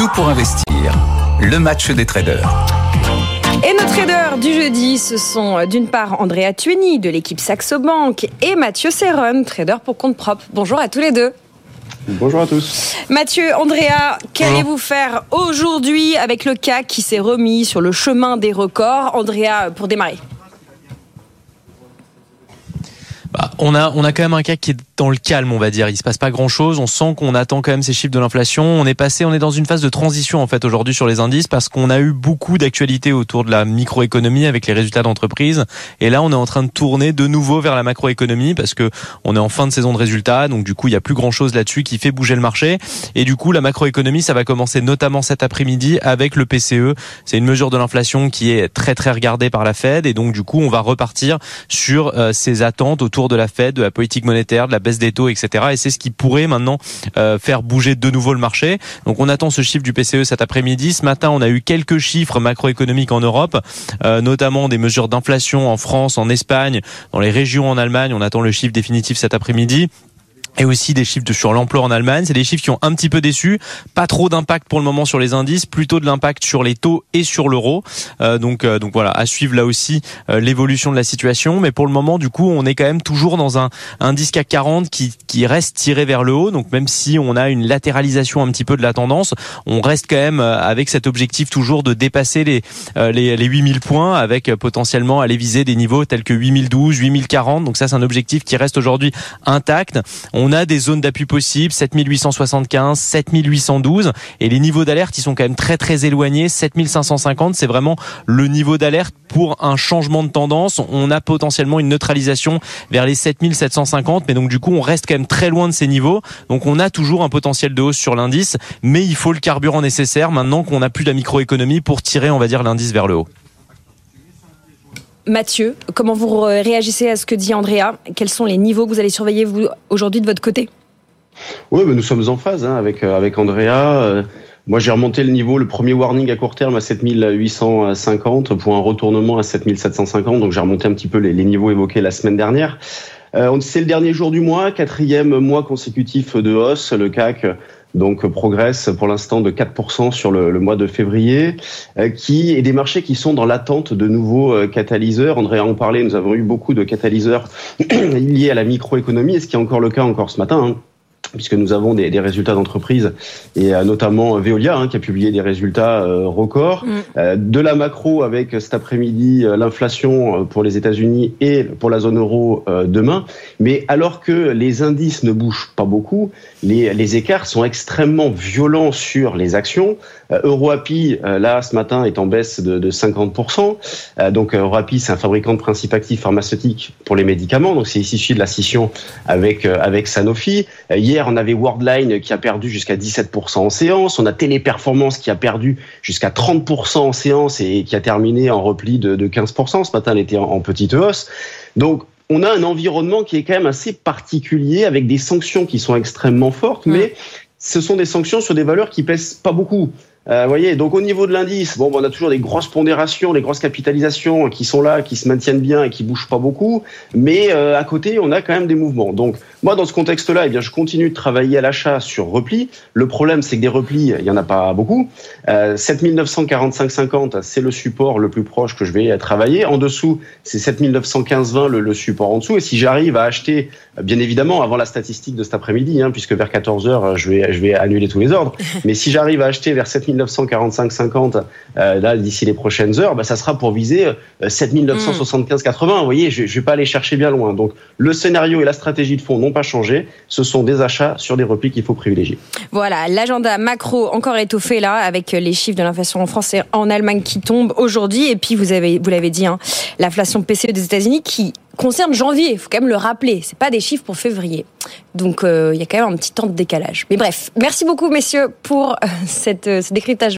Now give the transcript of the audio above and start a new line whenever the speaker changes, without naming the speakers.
Tout pour investir. Le match des traders.
Et nos traders du jeudi, ce sont euh, d'une part Andrea Tueni de l'équipe Saxo Bank et Mathieu Serron, trader pour compte propre. Bonjour à tous les deux.
Bonjour à tous.
Mathieu, Andrea, qu'allez-vous faire aujourd'hui avec le CAC qui s'est remis sur le chemin des records? Andrea, pour démarrer.
Bah, on a on a quand même un CAC qui est dans le calme, on va dire. Il se passe pas grand chose. On sent qu'on attend quand même ces chiffres de l'inflation. On est passé, on est dans une phase de transition en fait aujourd'hui sur les indices parce qu'on a eu beaucoup d'actualités autour de la microéconomie avec les résultats d'entreprise. Et là, on est en train de tourner de nouveau vers la macroéconomie parce que on est en fin de saison de résultats. Donc du coup, il y a plus grand chose là-dessus qui fait bouger le marché. Et du coup, la macroéconomie, ça va commencer notamment cet après-midi avec le PCE. C'est une mesure de l'inflation qui est très très regardée par la Fed. Et donc du coup, on va repartir sur euh, ces attentes autour de la Fed, de la politique monétaire, de la des taux, etc. Et c'est ce qui pourrait maintenant euh, faire bouger de nouveau le marché. Donc on attend ce chiffre du PCE cet après-midi. Ce matin, on a eu quelques chiffres macroéconomiques en Europe, euh, notamment des mesures d'inflation en France, en Espagne, dans les régions en Allemagne. On attend le chiffre définitif cet après-midi et aussi des chiffres sur l'emploi en Allemagne. C'est des chiffres qui ont un petit peu déçu. Pas trop d'impact pour le moment sur les indices, plutôt de l'impact sur les taux et sur l'euro. Euh, donc, euh, donc voilà, à suivre là aussi euh, l'évolution de la situation. Mais pour le moment, du coup, on est quand même toujours dans un indice CAC 40 qui, qui reste tiré vers le haut. Donc même si on a une latéralisation un petit peu de la tendance, on reste quand même avec cet objectif toujours de dépasser les, les, les 8000 points avec potentiellement aller viser des niveaux tels que 8012, 8040. Donc ça, c'est un objectif qui reste aujourd'hui intact. A des zones d'appui possibles, 7875, 7812, et les niveaux d'alerte, ils sont quand même très très éloignés. 7550, c'est vraiment le niveau d'alerte pour un changement de tendance. On a potentiellement une neutralisation vers les 7750, mais donc du coup, on reste quand même très loin de ces niveaux. Donc on a toujours un potentiel de hausse sur l'indice, mais il faut le carburant nécessaire maintenant qu'on n'a plus la microéconomie pour tirer, on va dire, l'indice vers le haut.
Mathieu, comment vous réagissez à ce que dit Andrea? Quels sont les niveaux que vous allez surveiller vous aujourd'hui de votre côté?
Oui, mais nous sommes en phase hein, avec, euh, avec Andrea. Euh, moi, j'ai remonté le niveau, le premier warning à court terme à 7850 pour un retournement à 7750. Donc, j'ai remonté un petit peu les, niveaux évoqués la semaine dernière. Euh, c'est le dernier jour du mois, quatrième mois consécutif de hausse. Le CAC donc progresse pour l'instant de 4% sur le, mois de février, euh, qui est des marchés qui sont dans l'attente de nouveaux euh, catalyseurs. André en parlait, nous avons eu beaucoup de catalyseurs liés à la microéconomie, et ce qui est encore le cas encore ce matin. Hein puisque nous avons des, des résultats d'entreprise et euh, notamment Veolia hein, qui a publié des résultats euh, records. Mm. Euh, de la macro avec cet après-midi l'inflation pour les États-Unis et pour la zone euro demain. Mais alors que les indices ne bougent pas beaucoup, les, les écarts sont extrêmement violents sur les actions. EuroAPI, là, ce matin, est en baisse de, de 50%. donc EuroAPI, c'est un fabricant de principes actifs pharmaceutiques pour les médicaments. Donc c'est issu de la scission avec, avec Sanofi. Hier, on avait Worldline qui a perdu jusqu'à 17% en séance. On a Téléperformance qui a perdu jusqu'à 30% en séance et qui a terminé en repli de, 15%. Ce matin, elle était en, petite hausse. Donc, on a un environnement qui est quand même assez particulier avec des sanctions qui sont extrêmement fortes, mais ce sont des sanctions sur des valeurs qui pèsent pas beaucoup. Euh, voyez, donc au niveau de l'indice, bon, on a toujours des grosses pondérations, des grosses capitalisations qui sont là, qui se maintiennent bien et qui bougent pas beaucoup, mais euh, à côté, on a quand même des mouvements. Donc moi, dans ce contexte-là, eh bien, je continue de travailler à l'achat sur repli. Le problème, c'est que des replis, il y en a pas beaucoup. Euh, 7945,50, c'est le support le plus proche que je vais travailler. En dessous, c'est 7915,20 le, le support en dessous. Et si j'arrive à acheter, bien évidemment, avant la statistique de cet après-midi, hein, puisque vers 14 h je vais, je vais annuler tous les ordres. Mais si j'arrive à acheter vers 7900 7945-50 euh, là d'ici les prochaines heures, bah, ça sera pour viser 7975-80. Euh, Vous voyez, je, ne vais pas aller chercher bien loin. Donc le scénario et la stratégie de fond n'ont pas changé. Ce sont des achats sur des replis qu'il faut privilégier.
Voilà, l'agenda macro encore étoffé là avec les chiffres de l'inflation en France et en Allemagne qui tombent aujourd'hui. Et puis vous avez, vous l'avez dit, hein, l'inflation PCE des États-Unis qui concerne janvier. Il faut quand même le rappeler. C'est pas des chiffres pour février. Donc, euh, il y a quand même un petit temps de décalage. Mais bref, merci beaucoup, messieurs, pour cette, ce décryptage